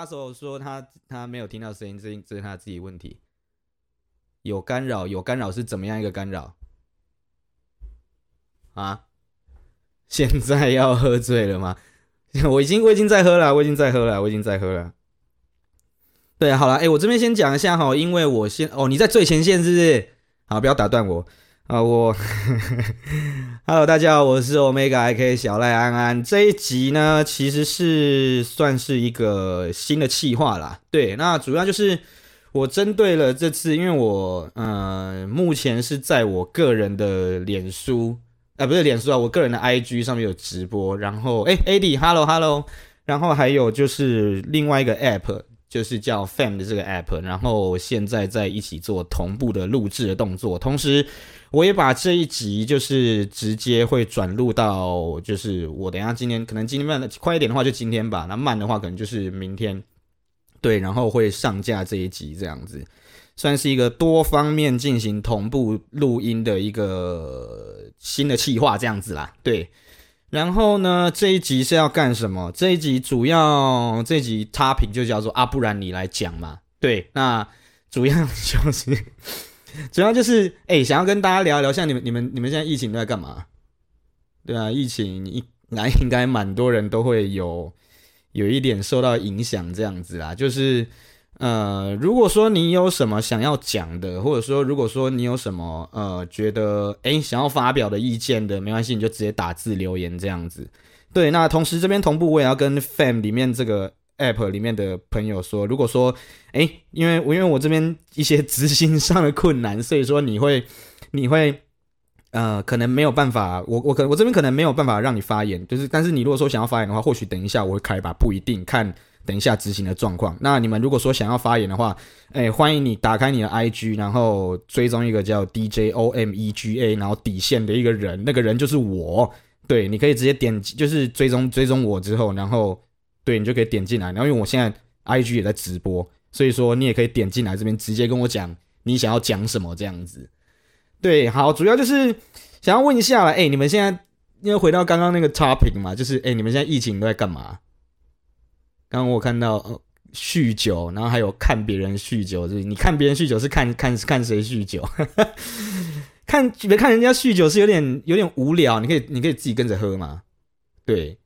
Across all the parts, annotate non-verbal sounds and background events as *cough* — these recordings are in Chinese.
Russell 说他他没有听到声音，这这是他自己问题。有干扰，有干扰是怎么样一个干扰？啊？现在要喝醉了吗？*laughs* 我已经我已经在喝了，我已经在喝了，我已经在喝了。对，好了，哎，我这边先讲一下哈，因为我先哦，你在最前线是不是？好，不要打断我啊，我。*laughs* Hello，大家好，我是 Omega IK 小赖安安。这一集呢，其实是算是一个新的企划啦。对，那主要就是我针对了这次，因为我呃，目前是在我个人的脸书。啊，不是脸书啊，我个人的 IG 上面有直播，然后哎，AD，Hello Hello，然后还有就是另外一个 App，就是叫 Fam 的这个 App，然后现在在一起做同步的录制的动作，同时我也把这一集就是直接会转录到，就是我等下今天可能今天慢的快一点的话就今天吧，那慢的话可能就是明天，对，然后会上架这一集这样子。算是一个多方面进行同步录音的一个新的企划，这样子啦。对，然后呢，这一集是要干什么？这一集主要这集 topic 就叫做啊，不然你来讲嘛。对，那主要就是 *laughs* 主要就是哎、想要跟大家聊一聊，像你们、你们、你们现在疫情都在干嘛？对啊，疫情一来，应该蛮多人都会有有一点受到影响，这样子啦，就是。呃，如果说你有什么想要讲的，或者说如果说你有什么呃觉得诶想要发表的意见的，没关系，你就直接打字留言这样子。对，那同时这边同步我也要跟 Fam 里面这个 App 里面的朋友说，如果说诶因为我因为我这边一些执行上的困难，所以说你会你会呃可能没有办法，我我可我这边可能没有办法让你发言，就是但是你如果说想要发言的话，或许等一下我会开吧，不一定看。等一下执行的状况。那你们如果说想要发言的话，哎，欢迎你打开你的 IG，然后追踪一个叫 DJ OMEGA，然后底线的一个人，那个人就是我。对，你可以直接点击，就是追踪追踪我之后，然后对你就可以点进来。然后因为我现在 IG 也在直播，所以说你也可以点进来这边直接跟我讲你想要讲什么这样子。对，好，主要就是想要问一下了，哎，你们现在因为回到刚刚那个 topic 嘛，就是哎，你们现在疫情都在干嘛？刚刚我看到呃酗酒，然后还有看别人酗酒，就是你看别人酗酒是看看看谁酗酒，*laughs* 看别看人家酗酒是有点有点无聊，你可以你可以自己跟着喝嘛，对，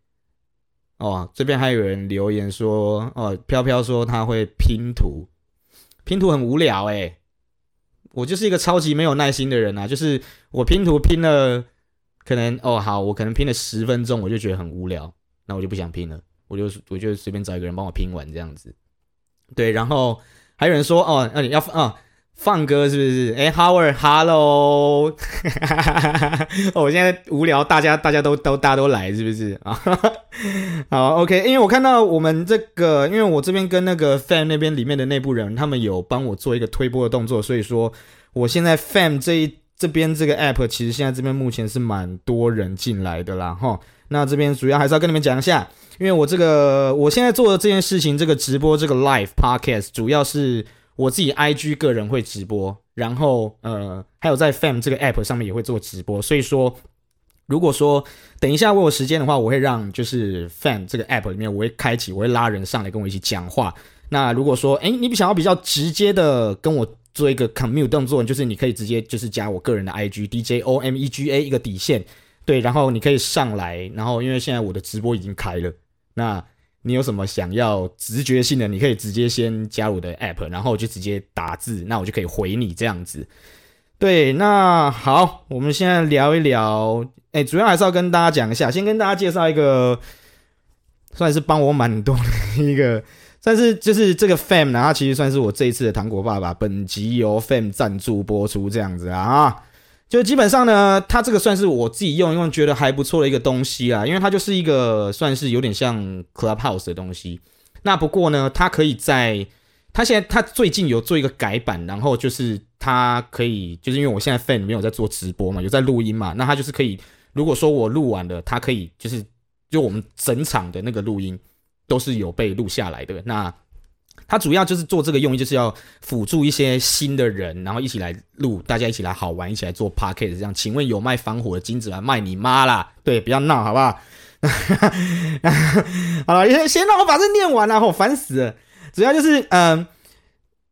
哦这边还有人留言说哦飘飘说他会拼图，拼图很无聊诶，我就是一个超级没有耐心的人啊，就是我拼图拼了，可能哦好我可能拼了十分钟我就觉得很无聊，那我就不想拼了。我就我就随便找一个人帮我拼完这样子，对，然后还有人说哦，那你要啊放歌是不是？哎，Howard，Hello，*laughs* 我现在无聊，大家大家都都大家都来是不是啊？*laughs* 好，OK，因为我看到我们这个，因为我这边跟那个 Fan 那边里面的内部人，他们有帮我做一个推播的动作，所以说我现在 Fan 这一这边这个 App 其实现在这边目前是蛮多人进来的啦，哈。那这边主要还是要跟你们讲一下，因为我这个我现在做的这件事情，这个直播这个 live podcast，主要是我自己 IG 个人会直播，然后呃还有在 Fam 这个 app 上面也会做直播，所以说如果说等一下我有时间的话，我会让就是 Fam 这个 app 里面我会开启，我会拉人上来跟我一起讲话。那如果说诶你想要比较直接的跟我做一个 commute 动作，就是你可以直接就是加我个人的 IG DJ OMEGA 一个底线。对，然后你可以上来，然后因为现在我的直播已经开了，那你有什么想要直觉性的，你可以直接先加入我的 app，然后就直接打字，那我就可以回你这样子。对，那好，我们现在聊一聊，哎，主要还是要跟大家讲一下，先跟大家介绍一个，算是帮我蛮多的一个，但是就是这个 Fam 呢，它其实算是我这一次的糖果爸爸，本集由 Fam 赞助播出这样子啊。就基本上呢，它这个算是我自己用用觉得还不错的一个东西啊，因为它就是一个算是有点像 Clubhouse 的东西。那不过呢，它可以在它现在它最近有做一个改版，然后就是它可以就是因为我现在 Fam 没有在做直播嘛，有在录音嘛，那它就是可以，如果说我录完了，它可以就是就我们整场的那个录音都是有被录下来的。那它主要就是做这个用意，就是要辅助一些新的人，然后一起来录，大家一起来好玩，一起来做 podcast 这样。请问有卖防火的金子吗？卖你妈啦！对，不要闹，好不好？*laughs* 好了，先先让我把这念完了，我烦死了。主要就是，嗯、呃，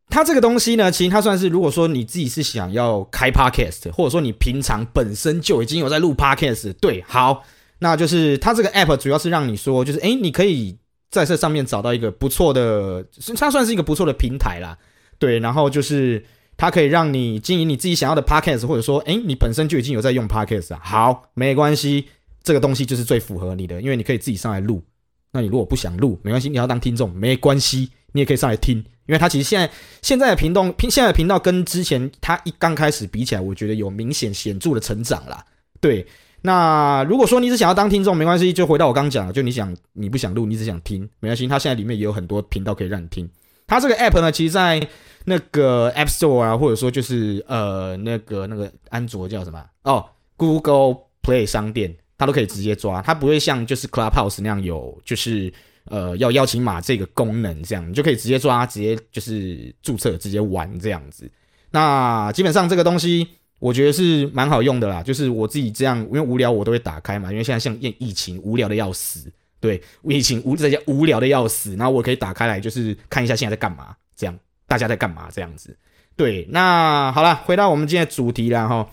它这个东西呢，其实它算是，如果说你自己是想要开 podcast，或者说你平常本身就已经有在录 podcast，对，好，那就是它这个 app 主要是让你说，就是，诶，你可以在这上面找到一个不错的，它算是一个不错的平台啦，对，然后就是它可以让你经营你自己想要的 podcast，或者说，诶，你本身就已经有在用 podcast 啊，好，没关系。这个东西就是最符合你的，因为你可以自己上来录。那你如果不想录，没关系，你要当听众，没关系，你也可以上来听。因为它其实现在现在的频道，*laughs* 现在的频道跟之前它一刚开始比起来，我觉得有明显显著的成长啦。对，那如果说你只想要当听众，没关系，就回到我刚讲的，就你想你不想录，你只想听，没关系。它现在里面也有很多频道可以让你听。它这个 app 呢，其实在那个 App Store 啊，或者说就是呃那个那个安卓叫什么哦，Google Play 商店。它都可以直接抓，它不会像就是 Clubhouse 那样有就是呃要邀请码这个功能这样，你就可以直接抓，直接就是注册，直接玩这样子。那基本上这个东西我觉得是蛮好用的啦，就是我自己这样，因为无聊我都会打开嘛，因为现在像疫情无聊的要死，对，疫情无在家无聊的要死，然后我可以打开来就是看一下现在在干嘛，这样大家在干嘛这样子。对，那好了，回到我们今天的主题了哈。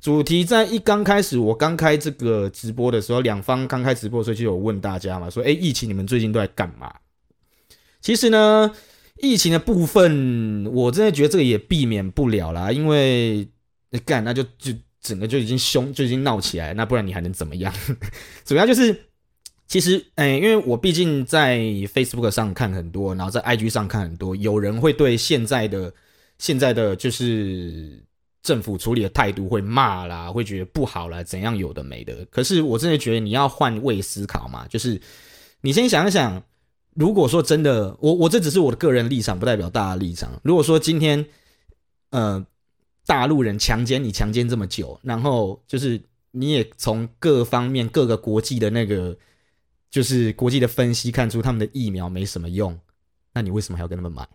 主题在一刚开始，我刚开这个直播的时候，两方刚开直播的时候就有问大家嘛，说，哎，疫情你们最近都在干嘛？其实呢，疫情的部分，我真的觉得这个也避免不了啦，因为干那就就整个就已经凶，就已经闹起来，那不然你还能怎么样？*laughs* 主要就是，其实，哎，因为我毕竟在 Facebook 上看很多，然后在 IG 上看很多，有人会对现在的现在的就是。政府处理的态度会骂啦，会觉得不好啦，怎样有的没的。可是我真的觉得你要换位思考嘛，就是你先想一想，如果说真的，我我这只是我的个人立场，不代表大家立场。如果说今天，呃，大陆人强奸你强奸这么久，然后就是你也从各方面各个国际的那个就是国际的分析看出他们的疫苗没什么用，那你为什么还要跟他们买？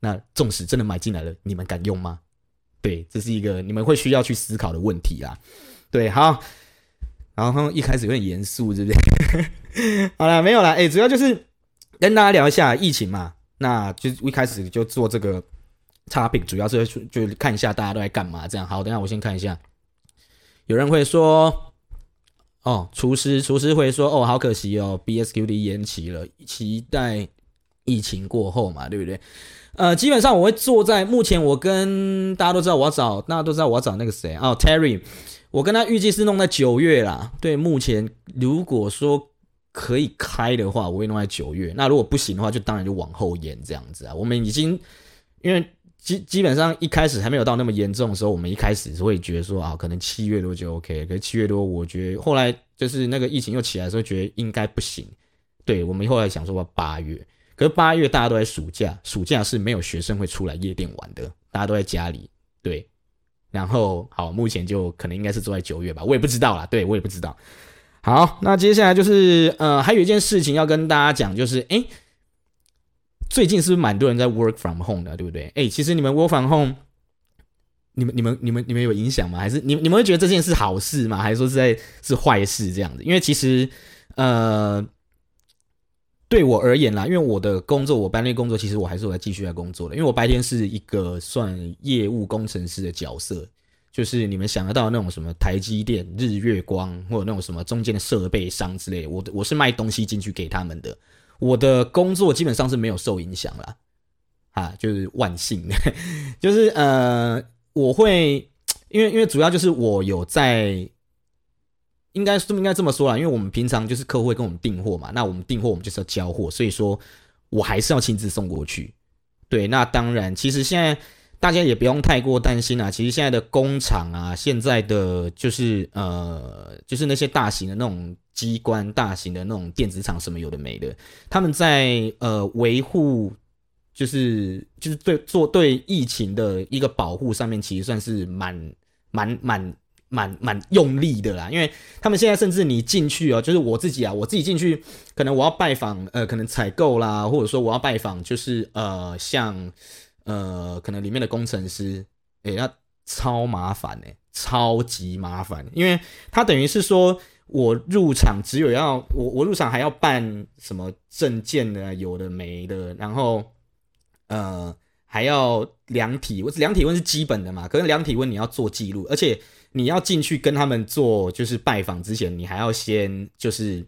那纵使真的买进来了，你们敢用吗？对，这是一个你们会需要去思考的问题啦。对，好，然后一开始有点严肃，对不对？*laughs* 好了，没有了。哎，主要就是跟大家聊一下疫情嘛。那就一开始就做这个 topic，主要是就看一下大家都在干嘛。这样，好，等下我先看一下。有人会说，哦，厨师，厨师会说，哦，好可惜哦，BSQD 延期了，期待疫情过后嘛，对不对？呃，基本上我会坐在目前，我跟大家都知道我要找，大家都知道我要找那个谁哦，Terry，我跟他预计是弄在九月啦。对，目前如果说可以开的话，我会弄在九月。那如果不行的话，就当然就往后延这样子啊。我们已经因为基基本上一开始还没有到那么严重的时候，我们一开始是会觉得说啊，可能七月多就 OK。可是七月多，我觉得后来就是那个疫情又起来的时候，觉得应该不行。对，我们后来想说八月。可是八月大家都在暑假，暑假是没有学生会出来夜店玩的，大家都在家里。对，然后好，目前就可能应该是坐在九月吧，我也不知道啦。对，我也不知道。好，那接下来就是呃，还有一件事情要跟大家讲，就是诶，最近是不是蛮多人在 work from home 的，对不对？哎，其实你们 work from home，你们你们你们你们有影响吗？还是你你们会觉得这件事好事吗？还是说是在是坏事这样子？因为其实呃。对我而言啦，因为我的工作，我班内工作，其实我还是我在继续在工作的。因为我白天是一个算业务工程师的角色，就是你们想得到那种什么台积电、日月光，或者那种什么中间的设备商之类的，我我是卖东西进去给他们的。我的工作基本上是没有受影响啦，啊，就是万幸，*laughs* 就是呃，我会因为因为主要就是我有在。应该是应该这么说啦，因为我们平常就是客户会跟我们订货嘛，那我们订货我们就是要交货，所以说我还是要亲自送过去。对，那当然，其实现在大家也不用太过担心啊。其实现在的工厂啊，现在的就是呃，就是那些大型的那种机关、大型的那种电子厂什么有的没的，他们在呃维护，就是就是对做对疫情的一个保护上面，其实算是蛮蛮蛮。蛮蛮用力的啦，因为他们现在甚至你进去哦，就是我自己啊，我自己进去，可能我要拜访呃，可能采购啦，或者说我要拜访，就是呃，像呃，可能里面的工程师，诶，那超麻烦诶，超级麻烦，因为他等于是说我入场只有要我我入场还要办什么证件的，有的没的，然后呃还要量体温，量体温是基本的嘛，可是量体温你要做记录，而且你要进去跟他们做就是拜访之前，你还要先就是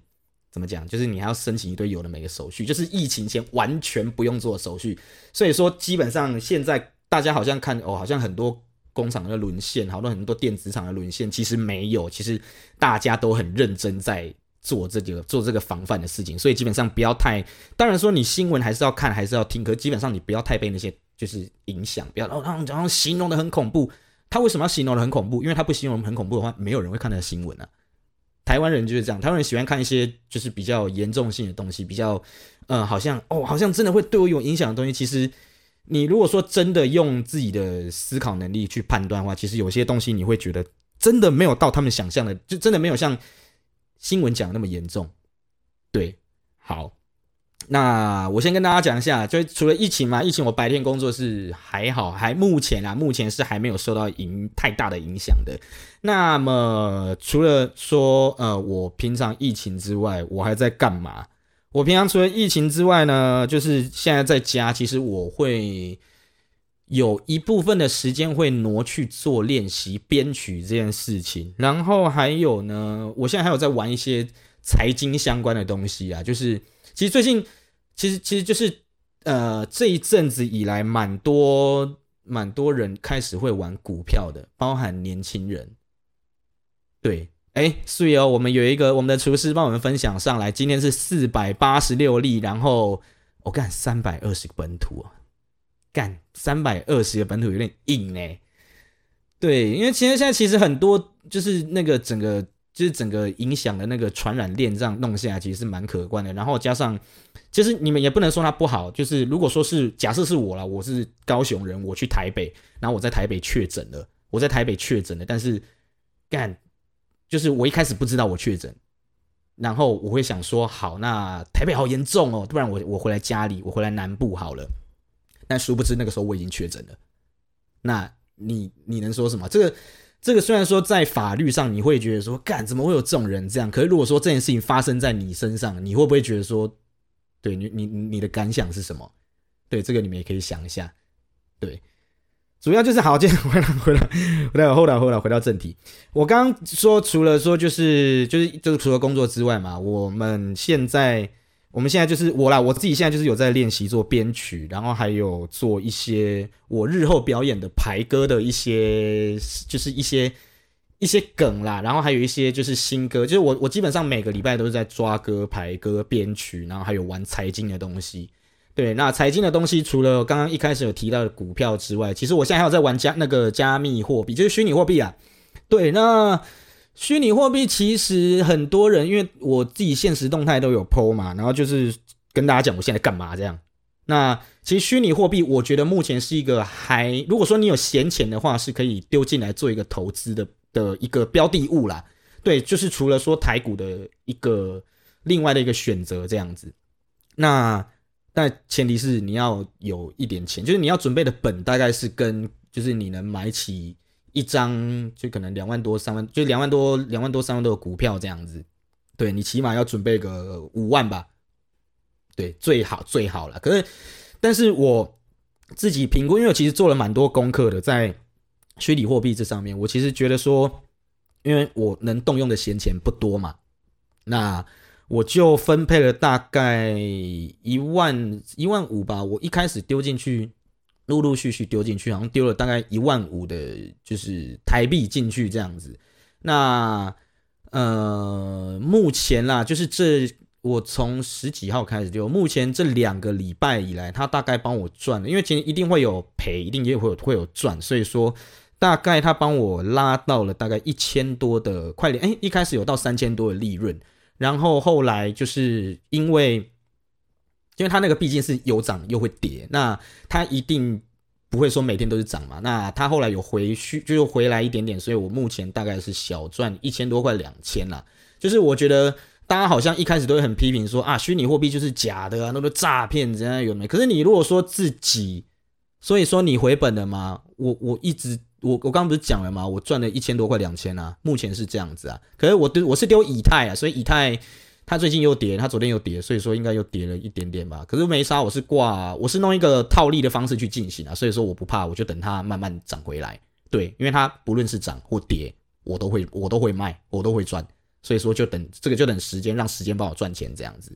怎么讲，就是你还要申请一堆有的没的手续，就是疫情前完全不用做手续，所以说基本上现在大家好像看哦，好像很多。工厂的沦陷，好多很多电子厂的沦陷，其实没有，其实大家都很认真在做这个做这个防范的事情，所以基本上不要太，当然说你新闻还是要看，还是要听，可基本上你不要太被那些就是影响，不要哦，然后然后形容的很恐怖，他为什么要形容的很恐怖？因为他不形容很恐怖的话，没有人会看他的新闻啊。台湾人就是这样，台湾人喜欢看一些就是比较严重性的东西，比较呃，好像哦，好像真的会对我有影响的东西，其实。你如果说真的用自己的思考能力去判断的话，其实有些东西你会觉得真的没有到他们想象的，就真的没有像新闻讲的那么严重。对，好，那我先跟大家讲一下，就除了疫情嘛，疫情我白天工作是还好，还目前啊，目前是还没有受到影太大的影响的。那么除了说呃，我平常疫情之外，我还在干嘛？我平常除了疫情之外呢，就是现在在家，其实我会有一部分的时间会挪去做练习编曲这件事情。然后还有呢，我现在还有在玩一些财经相关的东西啊，就是其实最近，其实其实就是呃这一阵子以来，蛮多蛮多人开始会玩股票的，包含年轻人，对。哎，所以哦，我们有一个我们的厨师帮我们分享上来，今天是四百八十六例，然后我干三百二十个本土啊，干三百二十个本土有点硬呢。对，因为其实现在其实很多就是那个整个就是整个影响的那个传染链这样弄下来，其实是蛮可观的。然后加上，其实你们也不能说它不好，就是如果说是假设是我了，我是高雄人，我去台北，然后我在台北确诊了，我在台北确诊了，但是干。就是我一开始不知道我确诊，然后我会想说，好，那台北好严重哦，不然我我回来家里，我回来南部好了。但殊不知那个时候我已经确诊了。那你你能说什么？这个这个虽然说在法律上你会觉得说，干怎么会有这种人这样？可是如果说这件事情发生在你身上，你会不会觉得说，对你你你的感想是什么？对这个你们也可以想一下，*laughs* 对。主要就是好，接着回来回来回来后来后来回到正题。我刚刚说，除了说就是就是就是除了工作之外嘛，我们现在我们现在就是我啦，我自己现在就是有在练习做编曲，然后还有做一些我日后表演的排歌的一些就是一些一些梗啦，然后还有一些就是新歌，就是我我基本上每个礼拜都是在抓歌排歌编曲，然后还有玩财经的东西。对，那财经的东西，除了刚刚一开始有提到的股票之外，其实我现在还有在玩加那个加密货币，就是虚拟货币啊。对，那虚拟货币其实很多人，因为我自己现实动态都有 po 嘛，然后就是跟大家讲我现在干嘛这样。那其实虚拟货币，我觉得目前是一个还，如果说你有闲钱的话，是可以丢进来做一个投资的的一个标的物啦。对，就是除了说台股的一个另外的一个选择这样子，那。但前提是你要有一点钱，就是你要准备的本大概是跟，就是你能买起一张，就可能两万多、三万，就两万多、两万多、三万多的股票这样子。对，你起码要准备个五万吧。对，最好最好了。可是，但是我自己评估，因为我其实做了蛮多功课的，在虚拟货币这上面，我其实觉得说，因为我能动用的闲钱不多嘛，那。我就分配了大概一万一万五吧，我一开始丢进去，陆陆续续丢进去，好像丢了大概一万五的，就是台币进去这样子。那呃，目前啦，就是这我从十几号开始丢，目前这两个礼拜以来，他大概帮我赚了，因为今天一定会有赔，一定也会有会有赚，所以说大概他帮我拉到了大概一千多的快点，哎，一开始有到三千多的利润。然后后来就是因为，因为它那个毕竟是有涨又会跌，那它一定不会说每天都是涨嘛。那它后来有回去，就又回来一点点，所以我目前大概是小赚一千多块两千啦。就是我觉得大家好像一开始都会很批评说啊，虚拟货币就是假的啊，那个诈骗怎样有没？可是你如果说自己，所以说你回本了吗？我我一直我我刚刚不是讲了吗？我赚了一千多块两千啊，目前是这样子啊。可是我丢我是丢以太啊，所以以太它最近又跌，它昨天又跌，所以说应该又跌了一点点吧。可是没杀，我是挂，我是弄一个套利的方式去进行啊，所以说我不怕，我就等它慢慢涨回来。对，因为它不论是涨或跌，我都会我都会卖，我都会赚。所以说就等这个就等时间，让时间帮我赚钱这样子。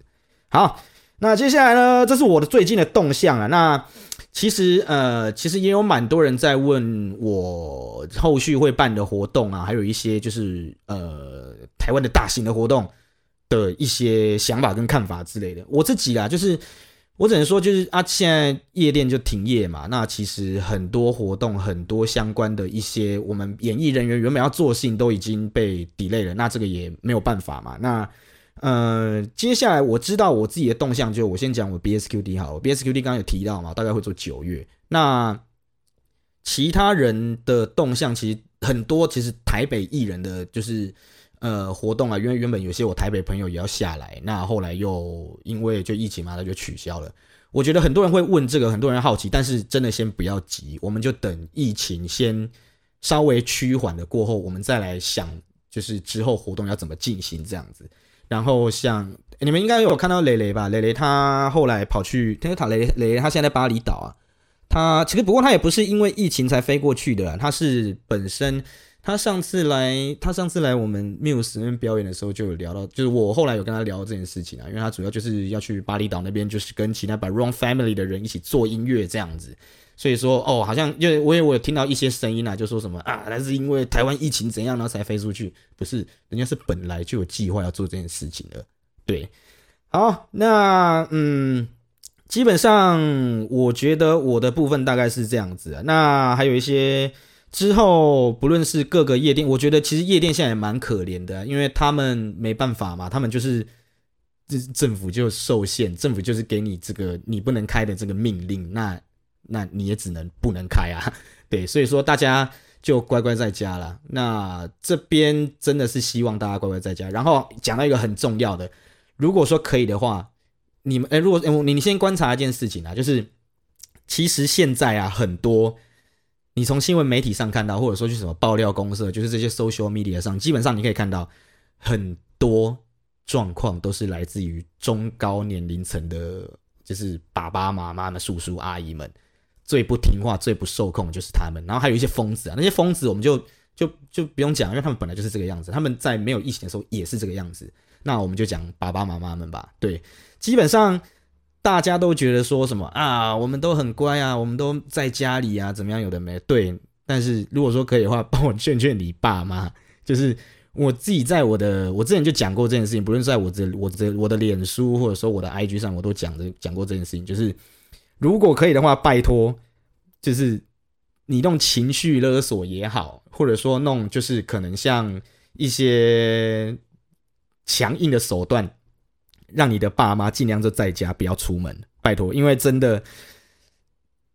好。那接下来呢？这是我的最近的动向啊。那其实呃，其实也有蛮多人在问我后续会办的活动啊，还有一些就是呃台湾的大型的活动的一些想法跟看法之类的。我自己啊，就是我只能说就是啊，现在夜店就停业嘛。那其实很多活动、很多相关的一些我们演艺人员原本要做的事情都已经被 delay 了。那这个也没有办法嘛。那呃，接下来我知道我自己的动向，就我先讲我 BSQD 好，BSQD 刚刚有提到嘛，大概会做九月。那其他人的动向其实很多，其实台北艺人的就是呃活动啊，因为原本有些我台北朋友也要下来，那后来又因为就疫情嘛，那就取消了。我觉得很多人会问这个，很多人好奇，但是真的先不要急，我们就等疫情先稍微趋缓的过后，我们再来想，就是之后活动要怎么进行这样子。然后像你们应该有看到蕾蕾吧？雷雷他后来跑去，因为他雷雷雷他现在在巴厘岛啊。他其实不过他也不是因为疫情才飞过去的啊，他是本身他上次来他上次来我们 Muse 那边表演的时候就有聊到，就是我后来有跟他聊这件事情啊，因为他主要就是要去巴厘岛那边，就是跟其他把 Wrong Family 的人一起做音乐这样子。所以说，哦，好像因为我也我有听到一些声音啊，就说什么啊，那是因为台湾疫情怎样，然后才飞出去，不是，人家是本来就有计划要做这件事情的，对。好，那嗯，基本上我觉得我的部分大概是这样子啊。那还有一些之后，不论是各个夜店，我觉得其实夜店现在也蛮可怜的，因为他们没办法嘛，他们就是政府就受限，政府就是给你这个你不能开的这个命令，那。那你也只能不能开啊，*laughs* 对，所以说大家就乖乖在家了。那这边真的是希望大家乖乖在家。然后讲到一个很重要的，如果说可以的话，你们哎，如果，你你先观察一件事情啊，就是其实现在啊，很多你从新闻媒体上看到，或者说去什么爆料公社，就是这些 social media 上，基本上你可以看到很多状况都是来自于中高年龄层的，就是爸爸妈妈们、叔叔阿姨们。最不听话、最不受控就是他们，然后还有一些疯子啊，那些疯子我们就就就不用讲，因为他们本来就是这个样子，他们在没有疫情的时候也是这个样子。那我们就讲爸爸妈妈们吧，对，基本上大家都觉得说什么啊，我们都很乖啊，我们都在家里啊，怎么样有的没？对，但是如果说可以的话，帮我劝劝你爸妈，*laughs* 就是我自己在我的我之前就讲过这件事情，不论在我这我这我的脸书或者说我的 IG 上，我都讲着讲过这件事情，就是。如果可以的话，拜托，就是你弄情绪勒索也好，或者说弄就是可能像一些强硬的手段，让你的爸妈尽量就在家不要出门，拜托，因为真的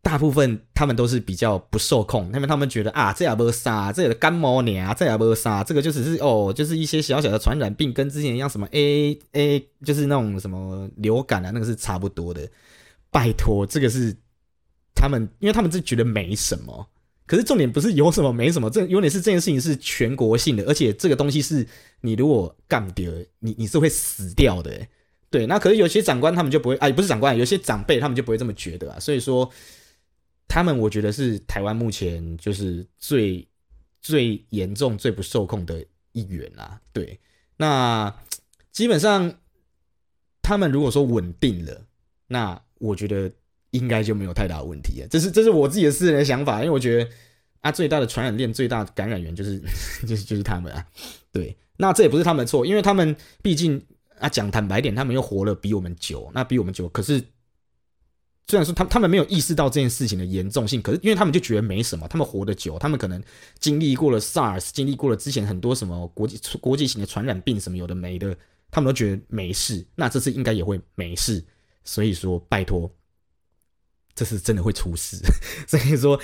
大部分他们都是比较不受控，因为他们觉得啊，这也不杀，这个感冒呢，这也不杀，这个就只是哦，就是一些小小的传染病，跟之前一样，什么 A A 就是那种什么流感啊，那个是差不多的。拜托，这个是他们，因为他们就觉得没什么。可是重点不是有什么没什么，这重点是这件事情是全国性的，而且这个东西是你如果干掉，你你是会死掉的。对，那可是有些长官他们就不会，哎，不是长官，有些长辈他们就不会这么觉得啊。所以说，他们我觉得是台湾目前就是最最严重、最不受控的一员啦。对，那基本上他们如果说稳定了，那我觉得应该就没有太大的问题，这是这是我自己的私人的想法，因为我觉得啊，最大的传染链、最大的感染源就是 *laughs* 就是就是他们啊。对，那这也不是他们的错，因为他们毕竟啊，讲坦白点，他们又活了比我们久，那比我们久。可是虽然说他他们没有意识到这件事情的严重性，可是因为他们就觉得没什么，他们活得久，他们可能经历过了 SARS，经历过了之前很多什么国际国际型的传染病什么有的没的，他们都觉得没事。那这次应该也会没事。所以说，拜托，这是真的会出事。*laughs* 所以说，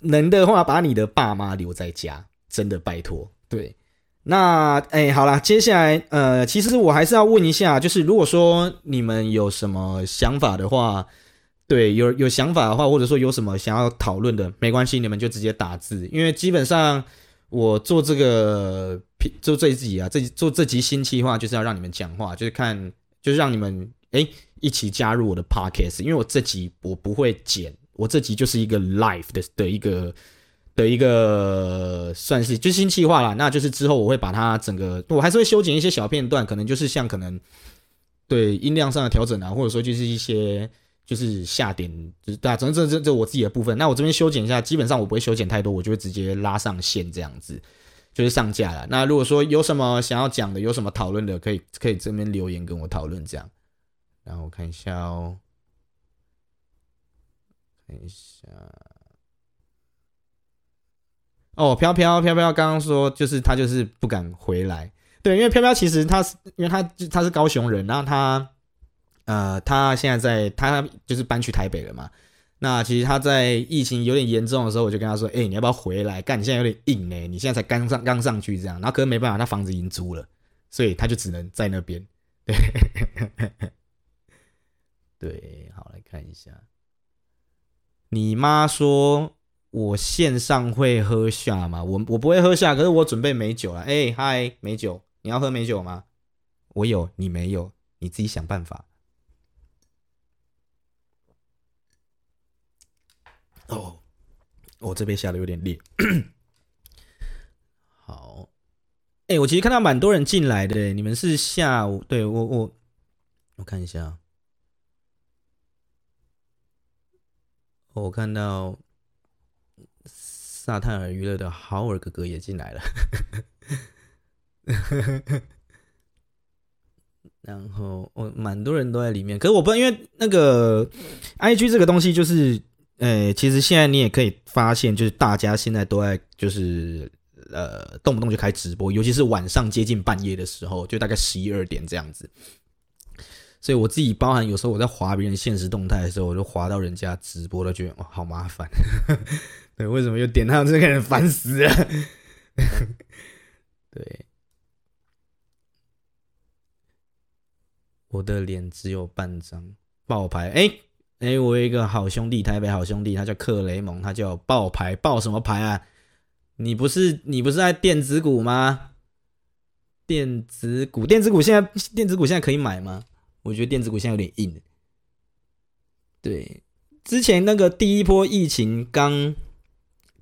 能的话，把你的爸妈留在家，真的拜托。对，那哎，好啦，接下来呃，其实我还是要问一下，就是如果说你们有什么想法的话，对，有有想法的话，或者说有什么想要讨论的，没关系，你们就直接打字，因为基本上我做这个做这一集啊，这做这集新企划就是要让你们讲话，就是看，就是让你们哎一起加入我的 podcast，因为我这集我不会剪，我这集就是一个 live 的的一个的一个算是就新计划啦，那就是之后我会把它整个，我还是会修剪一些小片段，可能就是像可能对音量上的调整啊，或者说就是一些。就是下点，就是对啊，总之这这这我自己的部分。那我这边修剪一下，基本上我不会修剪太多，我就会直接拉上线这样子，就是上架了。那如果说有什么想要讲的，有什么讨论的，可以可以这边留言跟我讨论这样。然后我看一下哦，看一下。哦，飘飘飘飘刚刚说就是他就是不敢回来，对，因为飘飘其实他是因为他他是高雄人，然后他。呃，他现在在，他就是搬去台北了嘛。那其实他在疫情有点严重的时候，我就跟他说：“哎、你要不要回来？干，你现在有点硬呢、你现在才刚上刚上去这样。”然后可能没办法，他房子已经租了，所以他就只能在那边。对，*laughs* 对，好，来看一下。你妈说我线上会喝下吗？我我不会喝下，可是我准备美酒了。哎、嗨，美酒，你要喝美酒吗？我有，你没有，你自己想办法。哦，我这边下的有点烈。*coughs* 好，哎、我其实看到蛮多人进来的，你们是下午？对我我我看一下，我看到萨泰尔娱乐的豪尔哥哥也进来了，*laughs* 然后我蛮多人都在里面，可是我不知道，因为那个 IG 这个东西就是。呃，其实现在你也可以发现，就是大家现在都在就是呃动不动就开直播，尤其是晚上接近半夜的时候，就大概十一二点这样子。所以我自己包含有时候我在滑别人现实动态的时候，我就滑到人家直播了，觉得哇好麻烦。对，为什么又点到这个人烦死了？*laughs* 对，我的脸只有半张爆牌，哎。哎、我有一个好兄弟，台北好兄弟，他叫克雷蒙，他叫爆牌，爆什么牌啊？你不是你不是在电子股吗？电子股，电子股现在电子股现在可以买吗？我觉得电子股现在有点硬。对，之前那个第一波疫情刚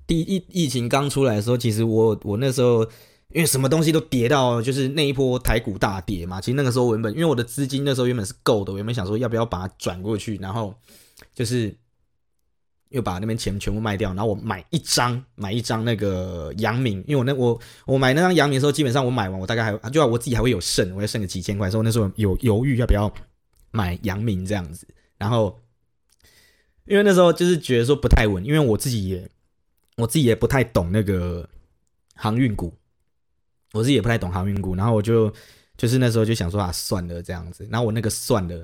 第一疫情刚出来的时候，其实我我那时候。因为什么东西都跌到，就是那一波台股大跌嘛。其实那个时候原本，因为我的资金那时候原本是够的，我原本想说要不要把它转过去，然后就是又把那边钱全部卖掉，然后我买一张买一张那个阳明，因为我那我我买那张阳明的时候，基本上我买完我大概还就要我自己还会有剩，我要剩个几千块，所以我那时候有犹豫要不要买阳明这样子。然后因为那时候就是觉得说不太稳，因为我自己也我自己也不太懂那个航运股。我自己也不太懂航运股，然后我就就是那时候就想说啊，算了这样子。然后我那个算了，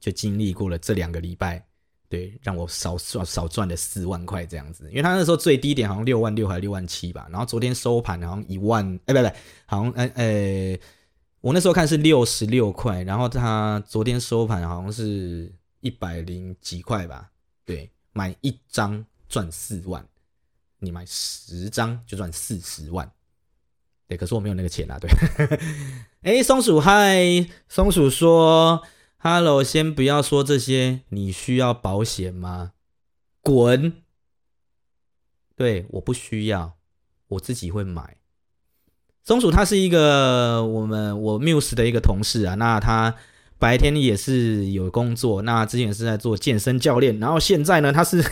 就经历过了这两个礼拜，对，让我少赚少赚了四万块这样子。因为他那时候最低点好像六万六还是六万七吧，然后昨天收盘好像一万，哎，不不，好像哎哎，我那时候看是六十六块，然后他昨天收盘好像是一百零几块吧，对，买一张赚四万，你买十张就赚四十万。对，可是我没有那个钱啊。对，*laughs* 哎，松鼠嗨，松鼠说：“Hello，先不要说这些，你需要保险吗？”滚！对，我不需要，我自己会买。松鼠他是一个我们我 Muse 的一个同事啊，那他白天也是有工作，那之前是在做健身教练，然后现在呢，他是。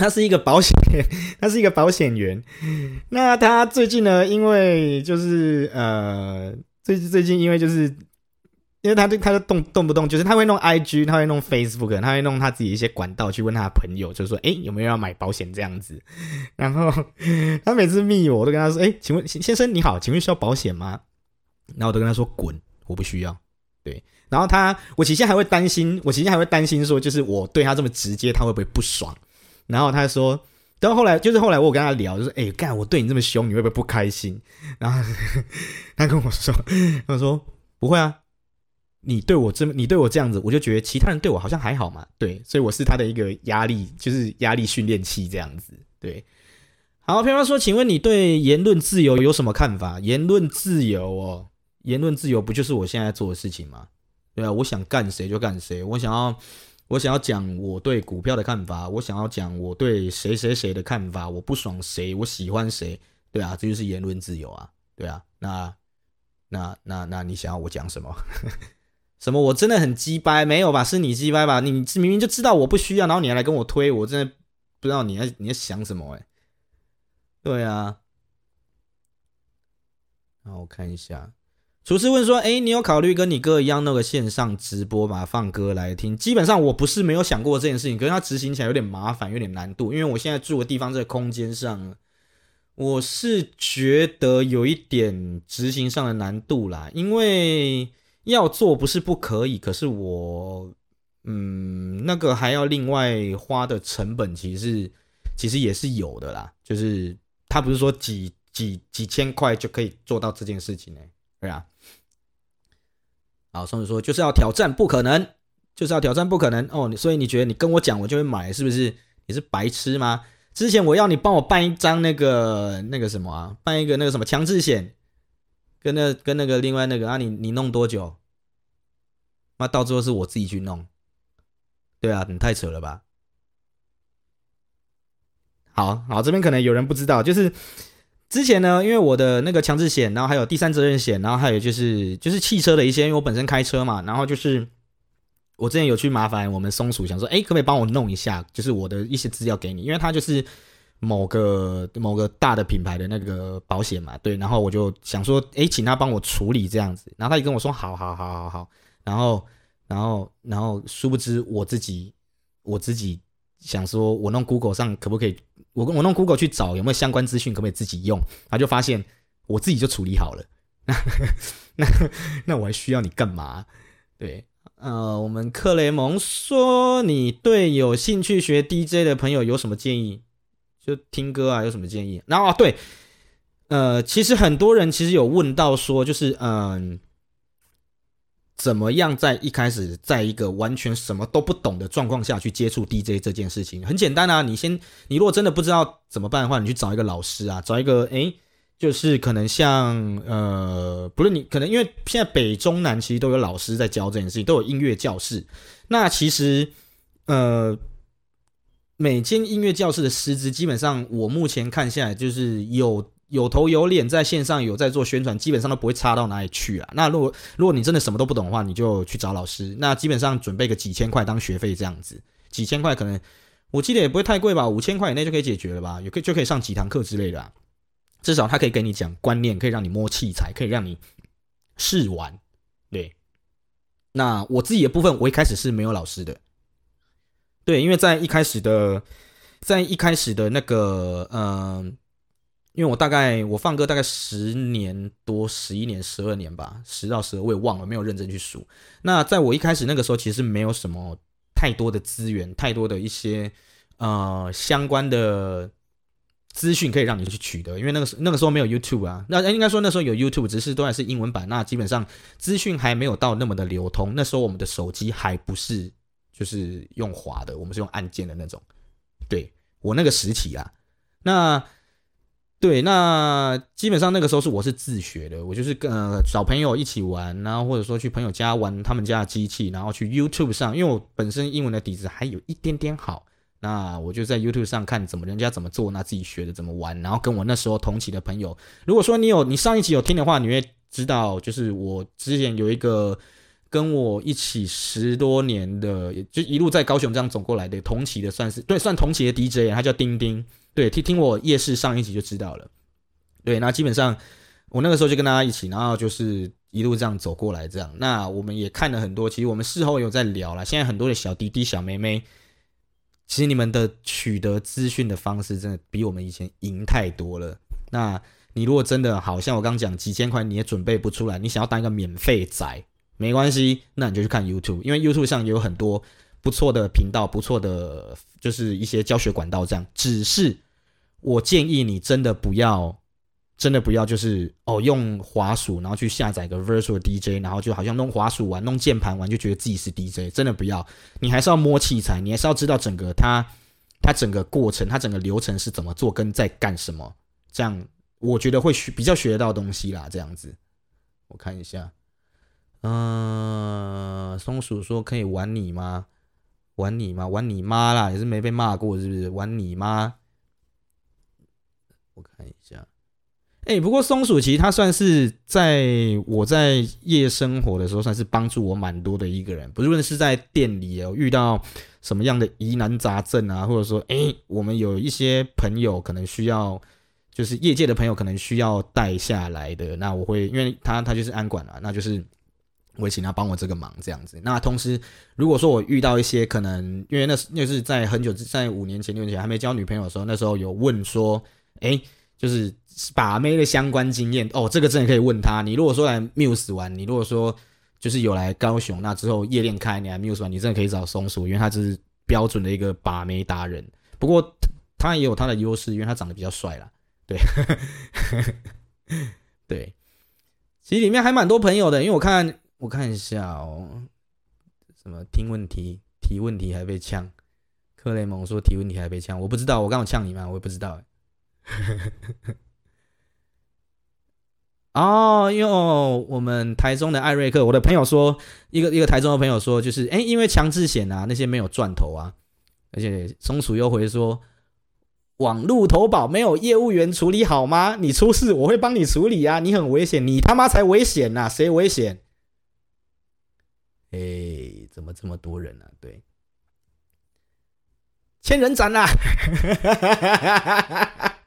他是一个保险，他是一个保险员。那他最近呢，因为就是呃，最最近因为就是，因为他就他就动动不动就是他会弄 IG，他会弄 Facebook，他会弄他自己一些管道去问他的朋友，就说，哎，有没有要买保险这样子？然后 *laughs* 他每次密我，我都跟他说，哎，请问先生你好，请问需要保险吗？然后我都跟他说滚，我不需要。对，然后他，我其实还会担心，我其实还会担心说，就是我对他这么直接，他会不会不爽？然后他说，到后来就是后来我跟他聊，就说：“哎，干我对你这么凶，你会不会不开心？”然后他跟我说：“他说不会啊，你对我这么，你对我这样子，我就觉得其他人对我好像还好嘛，对，所以我是他的一个压力，就是压力训练器这样子，对。好，譬如说，请问你对言论自由有什么看法？言论自由哦，言论自由不就是我现在做的事情吗？对啊，我想干谁就干谁，我想要，我想要讲我对股票的看法，我想要讲我对谁谁谁的看法，我不爽谁，我喜欢谁，对啊，这就是言论自由啊，对啊，那那那那你想要我讲什么？*laughs* 什么？我真的很鸡掰？没有吧？是你鸡掰吧？你明明就知道我不需要，然后你还来跟我推，我真的不知道你在你在想什么诶、对啊，然后我看一下，厨师问说：“哎，你有考虑跟你哥一样那个线上直播吗？放歌来听？”基本上我不是没有想过这件事情，可是它执行起来有点麻烦，有点难度，因为我现在住的地方在空间上，我是觉得有一点执行上的难度啦，因为。要做不是不可以，可是我，嗯，那个还要另外花的成本，其实其实也是有的啦。就是他不是说几几几千块就可以做到这件事情呢？对啊。好，松子说就是要挑战，不可能，就是要挑战，不可能哦。所以你觉得你跟我讲，我就会买，是不是？你是白痴吗？之前我要你帮我办一张那个那个什么啊，办一个那个什么强制险。跟那跟那个另外那个啊，你你弄多久？那到最后是我自己去弄。对啊，你太扯了吧？好好，这边可能有人不知道，就是之前呢，因为我的那个强制险，然后还有第三责任险，然后还有就是就是汽车的一些，因为我本身开车嘛，然后就是我之前有去麻烦我们松鼠，想说，哎，可不可以帮我弄一下，就是我的一些资料给你，因为他就是。某个某个大的品牌的那个保险嘛，对，然后我就想说，诶，请他帮我处理这样子，然后他也跟我说，好好好好好，然后然后然后殊不知我自己我自己想说，我弄 Google 上可不可以，我跟我弄 Google 去找有没有相关资讯，可不可以自己用，他就发现我自己就处理好了，*laughs* 那那那我还需要你干嘛？对，呃，我们克雷蒙说，你对有兴趣学 DJ 的朋友有什么建议？就听歌啊，有什么建议？然后啊，对，呃，其实很多人其实有问到说，就是嗯，怎么样在一开始，在一个完全什么都不懂的状况下去接触 DJ 这件事情？很简单啊，你先，你如果真的不知道怎么办的话，你去找一个老师啊，找一个，诶，就是可能像呃，不是你，可能因为现在北中南其实都有老师在教这件事情，都有音乐教室。那其实呃。每间音乐教室的师资，基本上我目前看下来，就是有有头有脸，在线上有在做宣传，基本上都不会差到哪里去啊。那如果如果你真的什么都不懂的话，你就去找老师。那基本上准备个几千块当学费这样子，几千块可能我记得也不会太贵吧，五千块以内就可以解决了吧，也可以就可以上几堂课之类的啊。至少他可以给你讲观念，可以让你摸器材，可以让你试玩。对，那我自己的部分，我一开始是没有老师的。对，因为在一开始的，在一开始的那个，嗯、因为我大概我放歌大概十年多，十一年、十二年吧，十到十二我也忘了，没有认真去数。那在我一开始那个时候，其实没有什么太多的资源，太多的一些呃相关的资讯可以让你去取得，因为那个时那个时候没有 YouTube 啊，那应该说那时候有 YouTube，只是都还是英文版，那基本上资讯还没有到那么的流通。那时候我们的手机还不是。就是用滑的，我们是用按键的那种。对，我那个时期啊，那对，那基本上那个时候是我是自学的，我就是跟呃找朋友一起玩，然后或者说去朋友家玩他们家的机器，然后去 YouTube 上，因为我本身英文的底子还有一点点好，那我就在 YouTube 上看怎么人家怎么做，那自己学的怎么玩，然后跟我那时候同期的朋友，如果说你有你上一期有听的话，你会知道，就是我之前有一个。跟我一起十多年的，就一路在高雄这样走过来的，同期的算是对，算同期的 DJ，他叫丁丁，对，听听我夜市上一集就知道了，对，那基本上我那个时候就跟大家一起，然后就是一路这样走过来，这样，那我们也看了很多，其实我们事后有在聊了，现在很多的小弟弟小妹妹，其实你们的取得资讯的方式真的比我们以前赢太多了，那你如果真的好像我刚讲几千块你也准备不出来，你想要当一个免费仔。没关系，那你就去看 YouTube，因为 YouTube 上也有很多不错的频道，不错的就是一些教学管道。这样，只是我建议你真的不要真的不要就是哦用滑鼠，然后去下载个 virtual DJ，然后就好像弄滑鼠玩、弄键盘玩，就觉得自己是 DJ。真的不要，你还是要摸器材，你还是要知道整个它它整个过程，它整个流程是怎么做，跟在干什么。这样我觉得会学比较学得到东西啦。这样子，我看一下，嗯、松鼠说可以玩你吗？玩你吗？玩你妈啦！也是没被骂过，是不是？玩你妈！我看一下，哎、不过松鼠其实它算是在我在夜生活的时候，算是帮助我蛮多的一个人。不论是在店里哦，遇到什么样的疑难杂症啊，或者说，哎、我们有一些朋友可能需要，就是业界的朋友可能需要带下来的，那我会，因为他他就是安管啊，那就是。我请他帮我这个忙，这样子。那同时，如果说我遇到一些可能，因为那是那是在很久之，在五年前、六年前还没交女朋友的时候，那时候有问说，哎，就是把妹的相关经验哦，这个真的可以问他。你如果说来 Muse 玩，你如果说就是有来高雄，那之后夜店开，你来 Muse 玩，你真的可以找松鼠，因为他就是标准的一个把妹达人。不过他也有他的优势，因为他长得比较帅啦。对，*laughs* 对，其实里面还蛮多朋友的，因为我看。我看一下哦，什么听问题、提问题还被呛？克雷蒙说提问题还被呛，我不知道，我刚有呛你吗？我也不知道。哦，因为我们台中的艾瑞克，我的朋友说，一个一个台中的朋友说，就是哎，因为强制险啊，那些没有赚头啊，而且松鼠又回说，网路投保没有业务员处理好吗？你出事我会帮你处理啊，你很危险，你他妈才危险呐，谁危险？哎、怎么这么多人呢、啊？对，千人斩啦！*laughs*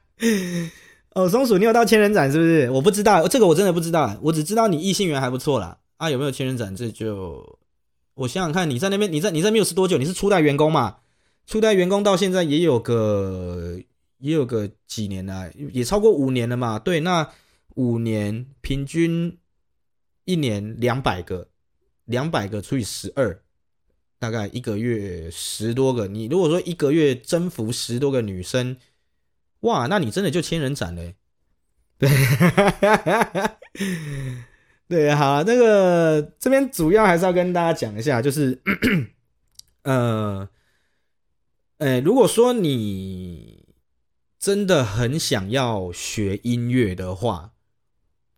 哦，松鼠，你有到千人斩是不是？我不知道，这个我真的不知道。我只知道你异性缘还不错啦。啊，有没有千人斩？这就我想想看，你在那边，你在你在没有是多久？你是初代员工嘛？初代员工到现在也有个也有个几年了，也超过五年了嘛？对，那五年平均一年两百个。两百个除以十二，大概一个月十多个。你如果说一个月征服十多个女生，哇，那你真的就千人斩嘞。*laughs* 对，*laughs* 对，好，那个这边主要还是要跟大家讲一下，就是，*clears throat* 呃，呃，如果说你真的很想要学音乐的话。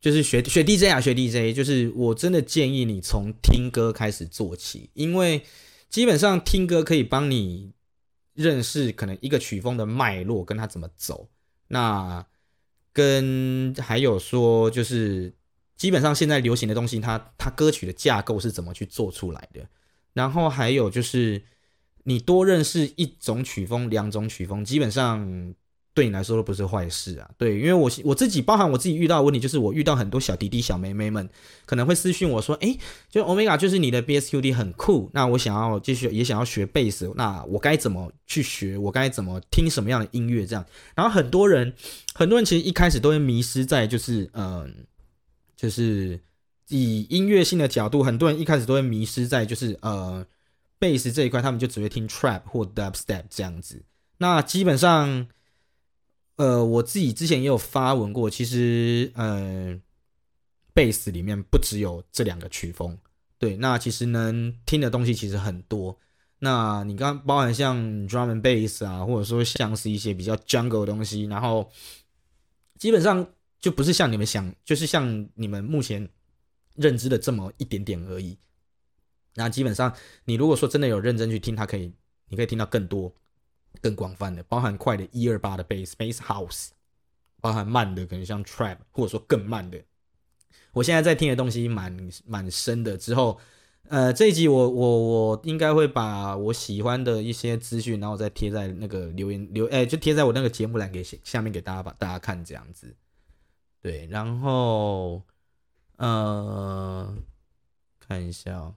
就是学学 DJ 啊，学 DJ，就是我真的建议你从听歌开始做起，因为基本上听歌可以帮你认识可能一个曲风的脉络，跟它怎么走。那跟还有说，就是基本上现在流行的东西它，它歌曲的架构是怎么去做出来的。然后还有就是你多认识一种曲风、两种曲风，基本上。对你来说都不是坏事啊，对，因为我我自己包含我自己遇到的问题，就是我遇到很多小弟弟小妹妹们可能会私讯我说，诶，就 Omega 就是你的 BSQD 很酷，那我想要继续也想要学贝斯，那我该怎么去学？我该怎么听什么样的音乐？这样，然后很多人很多人其实一开始都会迷失在就是嗯，就是以音乐性的角度，很多人一开始都会迷失在就是呃贝斯这一块，他们就只会听 Trap 或 Dubstep 这样子，那基本上。呃，我自己之前也有发文过，其实，呃，贝斯里面不只有这两个曲风，对，那其实能听的东西其实很多。那你刚包含像 drum and bass 啊，或者说像是一些比较 jungle 的东西，然后基本上就不是像你们想，就是像你们目前认知的这么一点点而已。那基本上，你如果说真的有认真去听，它可以，你可以听到更多。更广泛的，包含快的一二八的 bass bass house，包含慢的，可能像 trap，或者说更慢的。我现在在听的东西蛮蛮深的。之后，呃，这一集我我我应该会把我喜欢的一些资讯，然后再贴在那个留言留，哎、就贴在我那个节目栏给下面给大家把大家看这样子。对，然后，呃，看一下哦。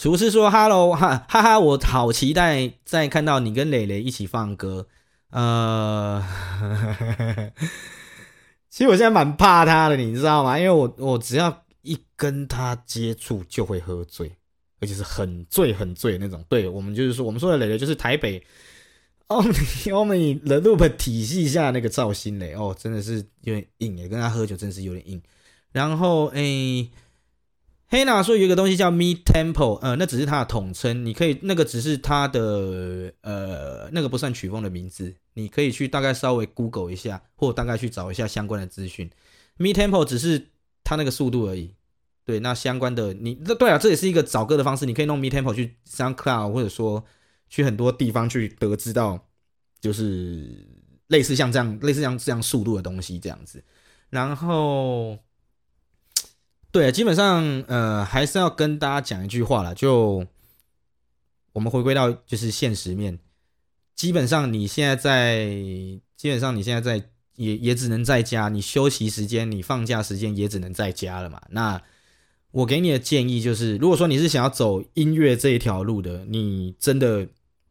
厨师说：“Hello，*laughs* 哈哈哈！我好期待再看到你跟蕾蕾一起放歌。呃，*laughs* 其实我现在蛮怕他的，你知道吗？因为我我只要一跟他接触就会喝醉，而且是很醉很醉的那种。对，我们就是说，我们说的蕾蕾就是台北 Omni The Loop 体系下那个赵新磊，*laughs* 哦，真的是有点硬诶，跟他喝酒真是有点硬。然后诶、黑娜说有一个东西叫 Mid Tempo，呃，那只是它的统称，你可以那个只是它的呃那个不算曲风的名字，你可以去大概稍微 Google 一下，或大概去找一下相关的资讯。Me Temple 只是它那个速度而已。对，那相关的你这对啊，这也是一个找歌的方式，你可以弄 Me Temple 去 SoundCloud，或者说去很多地方去得知到，就是类似像这样类似像这样速度的东西这样子。然后，对，基本上呃还是要跟大家讲一句话啦，就我们回归到就是现实面，基本上你现在在，基本上你现在在也也只能在家，你休息时间、你放假时间也只能在家了嘛，那。我给你的建议就是，如果说你是想要走音乐这一条路的，你真的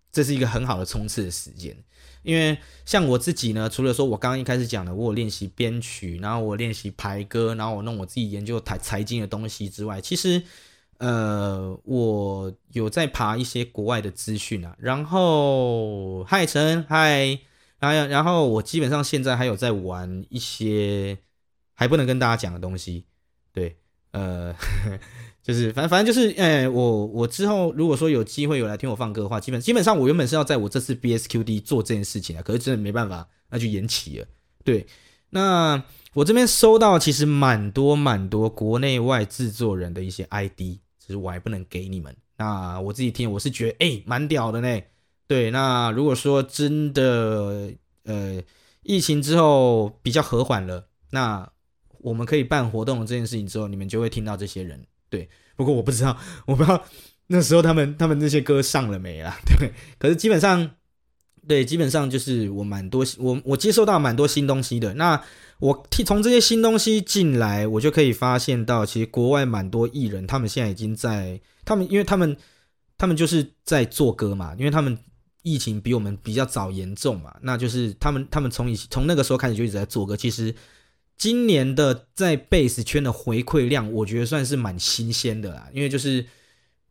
这是一个很好的冲刺的时间。因为像我自己呢，除了说我刚刚一开始讲的，我练习编曲，然后我练习排歌，然后我弄我自己研究财财经的东西之外，其实呃，我有在爬一些国外的资讯啊。然后，嗨陈，嗨，然后然后我基本上现在还有在玩一些还不能跟大家讲的东西，对。呃，就是反正反正就是，哎、我我之后如果说有机会有来听我放歌的话，基本基本上我原本是要在我这次 BSQD 做这件事情啊，可是真的没办法，那就延期了。对，那我这边收到其实蛮多蛮多国内外制作人的一些 ID，只是我还不能给你们。那我自己听，我是觉得哎，蛮、屌的呢。对，那如果说真的，呃，疫情之后比较和缓了，那。我们可以办活动这件事情之后，你们就会听到这些人。对，不过我不知道，我不知道那时候他们他们那些歌上了没啦。对，可是基本上，对，基本上就是我蛮多我我接受到蛮多新东西的。那我替从这些新东西进来，我就可以发现到，其实国外蛮多艺人，他们现在已经在他们，因为他们他们就是在做歌嘛，因为他们疫情比我们比较早严重嘛，那就是他们他们从以从那个时候开始就一直在做歌，其实。今年的在贝斯圈的回馈量，我觉得算是蛮新鲜的啦。因为就是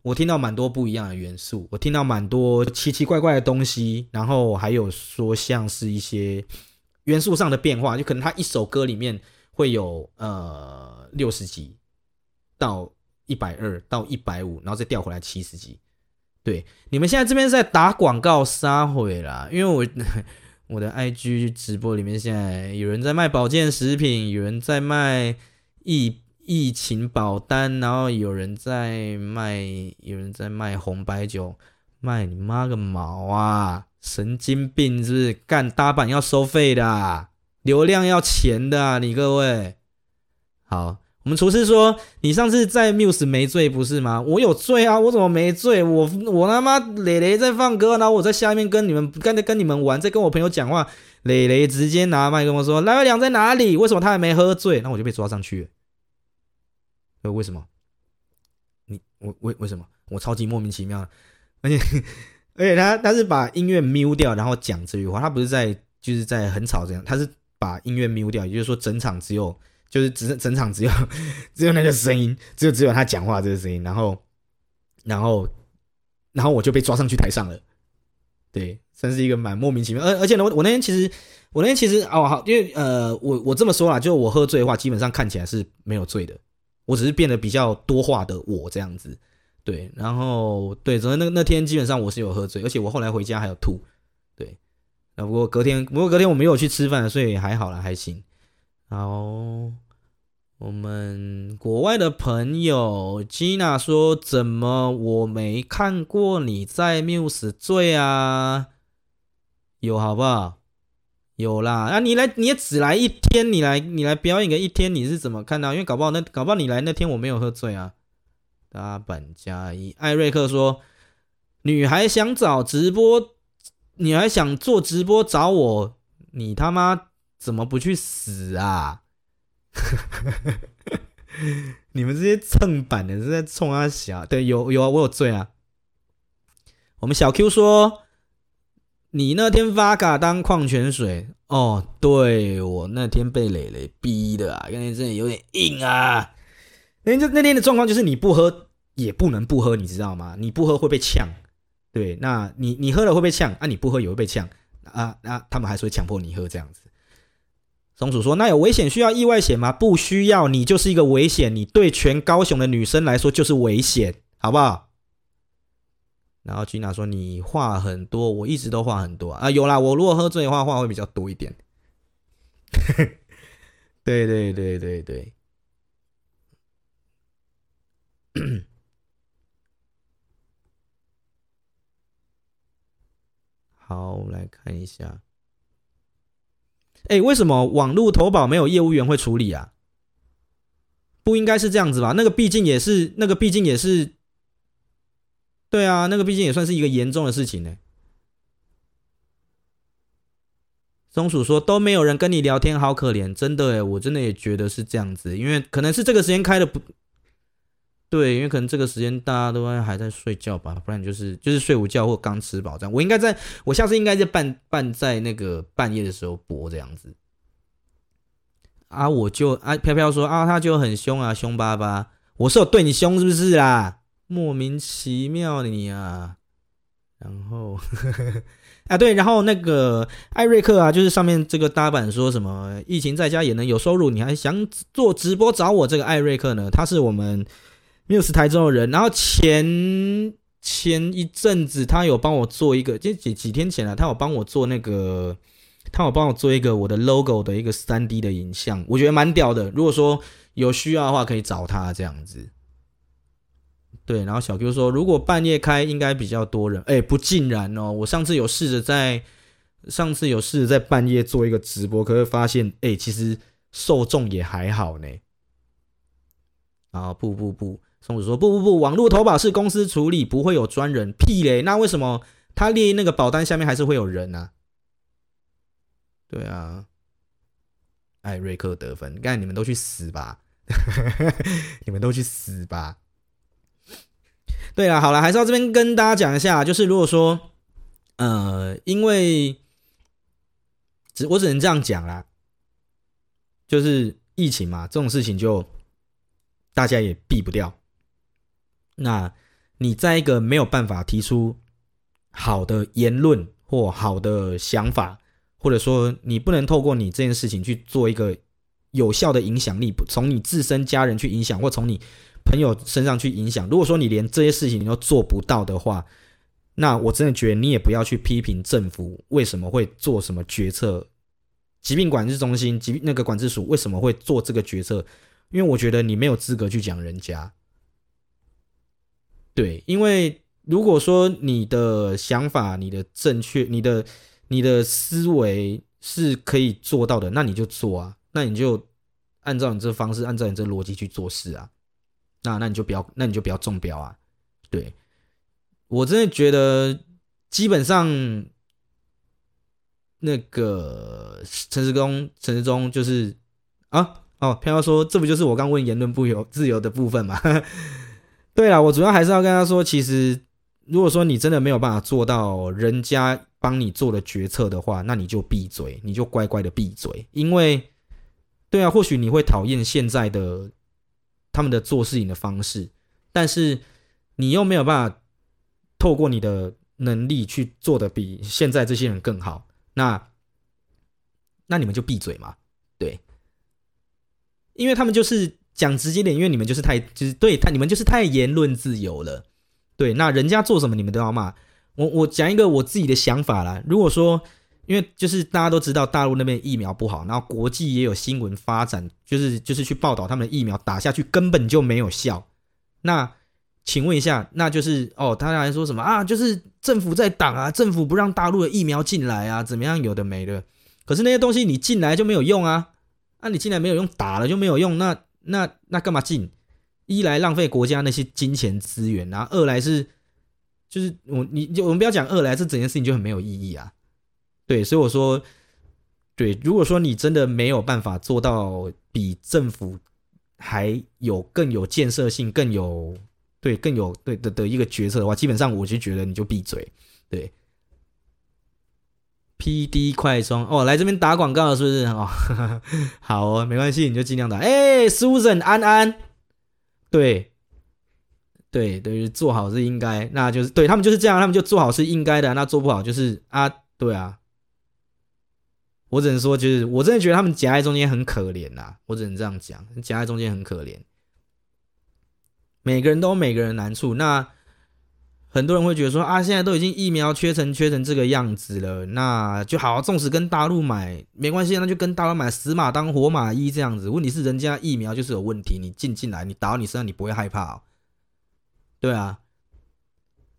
我听到蛮多不一样的元素，我听到蛮多奇奇怪怪的东西，然后还有说像是一些元素上的变化，就可能他一首歌里面会有呃六十几到一百二到一百五，然后再调回来七十几。对，你们现在这边在打广告杀回啦，因为我。我的 IG 直播里面，现在有人在卖保健食品，有人在卖疫疫情保单，然后有人在卖，有人在卖红白酒，卖你妈个毛啊！神经病是不是？干搭板要收费的，流量要钱的啊，你各位，好。我们厨师说：“你上次在 Muse 没醉不是吗？我有醉啊！我怎么没醉？我我他妈磊磊在放歌，然后我在下面跟你们刚才跟你们玩，在跟我朋友讲话。磊磊直接拿麦跟我说：‘赖伟良在哪里？为什么他还没喝醉？’那我就被抓上去了。呃，为什么？你我为为什么？我超级莫名其妙。而且而且他他是把音乐 mute 掉，然后讲这句话。他不是在就是在很吵这样，他是把音乐 mute 掉，也就是说整场只有。”就是整整场只有只有那个声音，只有只有他讲话这个声音，然后然后然后我就被抓上去台上了，对，算是一个蛮莫名其妙。而而且呢，我我那天其实我那天其实哦好，因为呃我我这么说啦，就我喝醉的话，基本上看起来是没有醉的，我只是变得比较多话的我这样子，对，然后对，昨天那那天基本上我是有喝醉，而且我后来回家还有吐，对，那不过隔天不过隔天我没有去吃饭，所以还好啦，还行。好，我们国外的朋友 Gina 说：“怎么我没看过你在 Muse 醉啊？有好不好？有啦，啊你来你也只来一天，你来你来表演个一天，你是怎么看到？因为搞不好那搞不好你来那天我没有喝醉啊。”大本加一，艾瑞克说：“女孩想找直播，女孩想做直播找我，你他妈！”怎么不去死啊？*laughs* 你们这些蹭板的是在冲阿小？对，有有啊，我有罪啊。我们小 Q 说，你那天发嘎当矿泉水哦？对，我那天被磊磊逼的啊，那天真的有点硬啊。那天那天的状况就是你不喝也不能不喝，你知道吗？你不喝会被呛。对，那你你喝了会被呛啊？你不喝也会被呛啊？那他们还是会强迫你喝这样子。松鼠说：“那有危险需要意外险吗？不需要，你就是一个危险，你对全高雄的女生来说就是危险，好不好？”然后吉娜说：“你话很多，我一直都话很多啊。有啦，我如果喝醉的话，话会比较多一点。*laughs* ”对对对对对。*coughs* 好，我们来看一下。哎，为什么网络投保没有业务员会处理啊？不应该是这样子吧？那个毕竟也是，那个毕竟也是，对啊，那个毕竟也算是一个严重的事情呢。松鼠说都没有人跟你聊天，好可怜，真的哎，我真的也觉得是这样子，因为可能是这个时间开的不。对，因为可能这个时间大家都还在睡觉吧，不然就是就是睡午觉或刚吃饱这样。我应该在，我下次应该在半半在那个半夜的时候播这样子。啊，我就啊飘飘说啊，他就很凶啊，凶巴巴。我是有对你凶是不是啦？莫名其妙的你啊。然后 *laughs* 啊对，然后那个艾瑞克啊，就是上面这个搭板说什么疫情在家也能有收入，你还想做直播找我这个艾瑞克呢？他是我们。没有十台中的人，然后前前一阵子他有帮我做一个，就几几天前啊，他有帮我做那个，他有帮我做一个我的 logo 的一个 3D 的影像，我觉得蛮屌的。如果说有需要的话，可以找他这样子。对，然后小 Q 说，如果半夜开，应该比较多人。哎，不尽然哦，我上次有试着在上次有试着在半夜做一个直播，可是发现，哎，其实受众也还好呢。啊，不不不。松鼠说：“不不不，网络投保是公司处理，不会有专人。屁嘞！那为什么他列那个保单下面还是会有人呢、啊？对啊，艾瑞克得分，干你们都去死吧！*laughs* 你们都去死吧！对啊，好了，还是要这边跟大家讲一下，就是如果说，呃，因为只我只能这样讲啦，就是疫情嘛，这种事情就大家也避不掉。”那你在一个没有办法提出好的言论或好的想法，或者说你不能透过你这件事情去做一个有效的影响力，从你自身家人去影响，或从你朋友身上去影响。如果说你连这些事情你都做不到的话，那我真的觉得你也不要去批评政府为什么会做什么决策，疾病管制中心、疾病那个管制署为什么会做这个决策，因为我觉得你没有资格去讲人家。对，因为如果说你的想法、你的正确、你的你的思维是可以做到的，那你就做啊，那你就按照你这方式，按照你这逻辑去做事啊，那那你就不要，那你就不要中标啊。对，我真的觉得基本上那个陈时中、陈时中就是啊，哦，飘飘说，这不就是我刚问言论不由自由的部分吗？对啊，我主要还是要跟他说，其实如果说你真的没有办法做到人家帮你做的决策的话，那你就闭嘴，你就乖乖的闭嘴。因为，对啊，或许你会讨厌现在的他们的做事情的方式，但是你又没有办法透过你的能力去做的比现在这些人更好，那那你们就闭嘴嘛。对，因为他们就是。讲直接点，因为你们就是太就是对他，你们就是太言论自由了。对，那人家做什么你们都要骂。我我讲一个我自己的想法啦。如果说，因为就是大家都知道大陆那边疫苗不好，然后国际也有新闻发展，就是就是去报道他们的疫苗打下去根本就没有效。那请问一下，那就是哦，他还说什么啊？就是政府在挡啊，政府不让大陆的疫苗进来啊，怎么样？有的没的。可是那些东西你进来就没有用啊，那、啊、你进来没有用，打了就没有用，那。那那干嘛进？一来浪费国家那些金钱资源，然后二来是就是我你就我们不要讲二来，这整件事情就很没有意义啊。对，所以我说，对，如果说你真的没有办法做到比政府还有更有建设性、更有对更有对的的一个决策的话，基本上我就觉得你就闭嘴，对。P D 快充哦，来这边打广告是不是？哦，*laughs* 好哦，没关系，你就尽量打。哎，Susan 安安，对，对对，做好是应该，那就是对他们就是这样，他们就做好是应该的，那做不好就是啊，对啊。我只能说，就是我真的觉得他们夹在中间很可怜呐，我只能这样讲，夹在中间很可怜。每个人都有每个人难处，那很多人会觉得说啊，现在都已经疫苗缺成缺成这个样子了，那就好好，纵使跟大陆买没关系，那就跟大陆买死马当活马医这样子。问题是人家疫苗就是有问题，你进进来，你打到你身上，你不会害怕？对啊。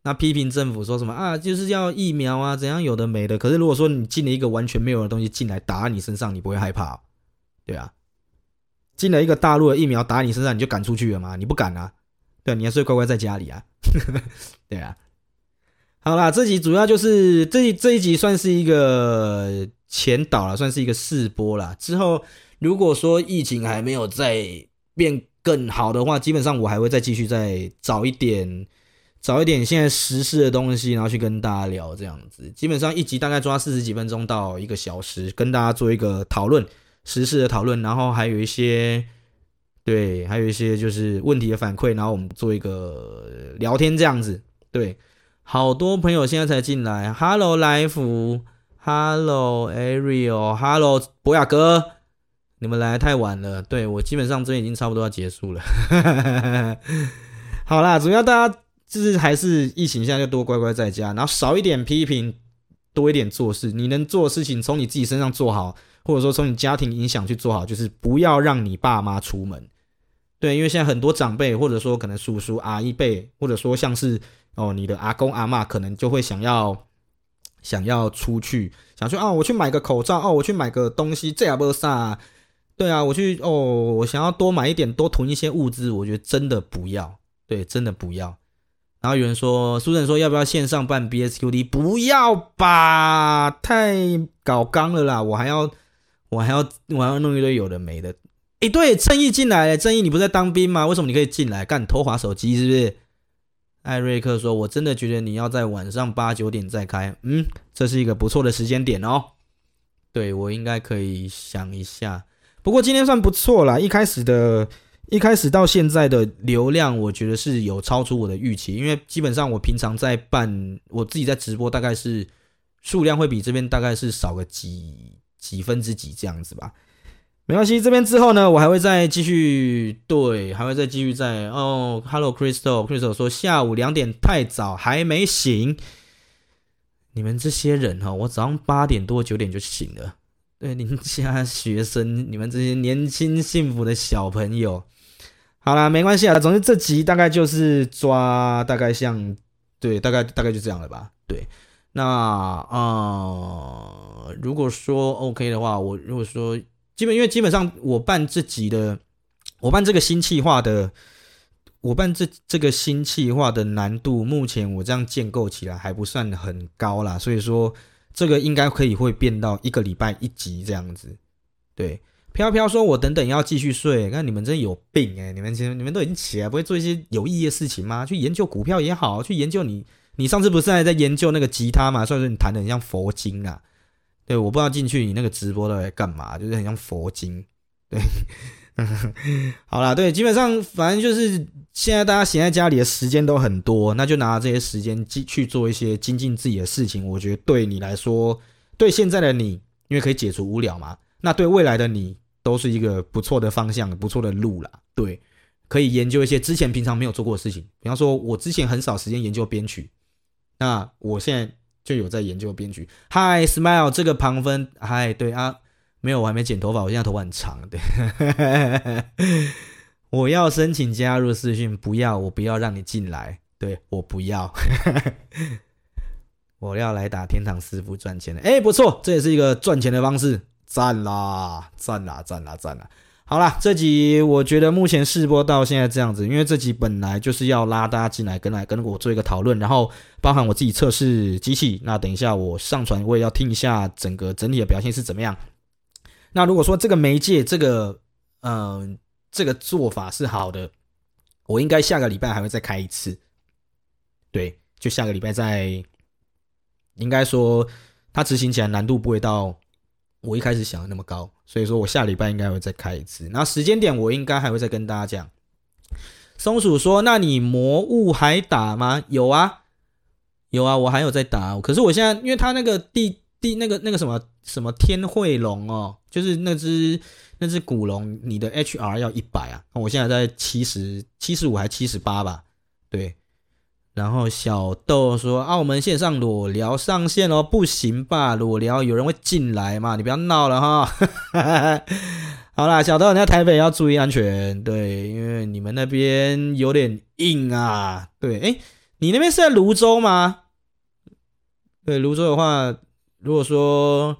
那批评政府说什么啊？就是要疫苗啊，怎样有的没的。可是如果说你进了一个完全没有的东西进来打到你身上，你不会害怕？对啊，进了一个大陆的疫苗打你身上，你就赶出去了吗？你不敢啊？对，你还是乖乖在家里啊？*laughs* 对啊。好啦，这集主要就是这这一集算是一个前导了，算是一个试播啦。之后如果说疫情还没有再变更好的话，基本上我还会再继续再找一点。找一点现在时事的东西，然后去跟大家聊这样子。基本上一集大概抓四十几分钟到一个小时，跟大家做一个讨论时事的讨论，然后还有一些对，还有一些就是问题的反馈，然后我们做一个聊天这样子。对，好多朋友现在才进来，Hello 来福，Hello Ariel，Hello 博雅哥，你们来太晚了。对，我基本上这边已经差不多要结束了。*laughs* 好啦，主要大家。就是还是疫情下就多乖乖在家，然后少一点批评，多一点做事。你能做的事情从你自己身上做好，或者说从你家庭影响去做好，就是不要让你爸妈出门。对，因为现在很多长辈，或者说可能叔叔阿姨辈，或者说像是哦你的阿公阿嬷，可能就会想要想要出去，想说哦我去买个口罩，哦我去买个东西，这也不啥。对啊，我去哦我想要多买一点，多囤一些物资，我觉得真的不要，对，真的不要。然后有人说，书生说要不要线上办 BSQD？不要吧，太搞刚了啦！我还要，我还要，我还要弄一堆有的没的。诶，对，正义进来了，正义你不是在当兵吗？为什么你可以进来？干，偷滑手机是不是？艾瑞克说，我真的觉得你要在晚上八九点再开，嗯，这是一个不错的时间点哦。对，我应该可以想一下。不过今天算不错啦，一开始的。一开始到现在的流量，我觉得是有超出我的预期，因为基本上我平常在办我自己在直播，大概是数量会比这边大概是少个几几分之几这样子吧。没关系，这边之后呢，我还会再继续，对，还会再继续在哦。Hello Crystal，Crystal 说下午两点太早还没醒，你们这些人哈，我早上八点多九点就醒了。对，您家学生，你们这些年轻幸福的小朋友。好啦，没关系啊。总之这集大概就是抓，大概像，对，大概大概就这样了吧。对，那啊、呃，如果说 OK 的话，我如果说基本，因为基本上我办这集的，我办这个新企划的，我办这这个新企划的难度，目前我这样建构起来还不算很高啦，所以说这个应该可以会变到一个礼拜一集这样子，对。飘飘说：“我等等要继续睡，那你们真有病诶，你们其实你们都已经起来，不会做一些有意义的事情吗？去研究股票也好，去研究你，你上次不是还在研究那个吉他嘛？所以说你弹的很像佛经啊。对，我不知道进去你那个直播都在干嘛，就是很像佛经。对，*laughs* 好啦，对，基本上反正就是现在大家闲在家里的时间都很多，那就拿这些时间去做一些精进自己的事情。我觉得对你来说，对现在的你，因为可以解除无聊嘛。那对未来的你。”都是一个不错的方向，不错的路啦。对，可以研究一些之前平常没有做过的事情。比方说，我之前很少时间研究编曲，那我现在就有在研究编剧。Hi Smile，这个旁分，Hi，对啊，没有，我还没剪头发，我现在头发很长。对，*laughs* 我要申请加入视讯，不要，我不要让你进来，对，我不要，*laughs* 我要来打天堂师傅赚钱的。哎，不错，这也是一个赚钱的方式。赞啦，赞啦，赞啦，赞啦！好啦，这集我觉得目前试播到现在这样子，因为这集本来就是要拉大家进来跟来跟我做一个讨论，然后包含我自己测试机器。那等一下我上传，我也要听一下整个整体的表现是怎么样。那如果说这个媒介这个嗯、这个做法是好的，我应该下个礼拜还会再开一次。对，就下个礼拜再，应该说它执行起来难度不会到。我一开始想的那么高，所以说我下礼拜应该会再开一次。然后时间点我应该还会再跟大家讲。松鼠说：“那你魔物还打吗？”有啊，有啊，我还有在打。可是我现在，因为他那个地地那个那个什么什么天会龙哦，就是那只那只古龙，你的 HR 要一百啊。我现在在七十七十五还七十八吧？对。然后小豆说：“澳门线上裸聊上线哦，不行吧？裸聊有人会进来嘛？你不要闹了哈。*laughs* ”好啦，小豆，你在台北要注意安全，对，因为你们那边有点硬啊。对，哎，你那边是在泸州吗？对，泸州的话，如果说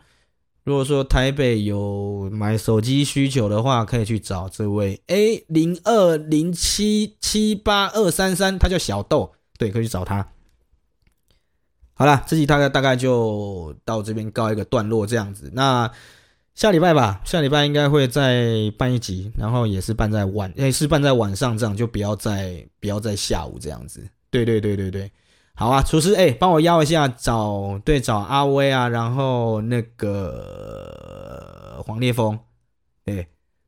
如果说台北有买手机需求的话，可以去找这位，A 零二零七七八二三三，他叫小豆。对，可以去找他。好了，这集大概大概就到这边告一个段落，这样子。那下礼拜吧，下礼拜应该会再办一集，然后也是办在晚，诶，是办在晚上，这样就不要再不要在下午这样子。对对对对对，好啊，厨师，哎，帮我邀一下，找对找阿威啊，然后那个黄烈风，哎，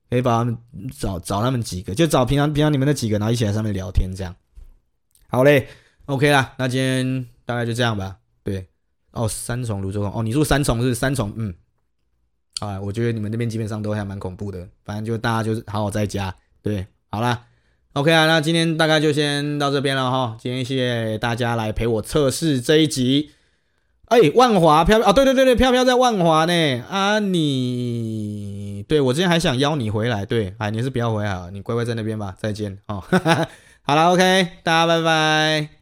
可以把他们找找他们几个，就找平常平常你们那几个，然后一起来上面聊天这样。好嘞。OK 啦，那今天大概就这样吧。对，哦，三重泸州哦，你住三重是三重，嗯，啊，我觉得你们那边基本上都还蛮恐怖的，反正就大家就是好好在家。对，好啦，OK 啊，那今天大概就先到这边了哈。今天谢谢大家来陪我测试这一集。哎、万华飘飘哦，对对对对，飘飘在万华呢。啊，你对我之前还想邀你回来，对，哎，你是不要回来了，你乖乖在那边吧。再见哦，好了，OK，大家拜拜。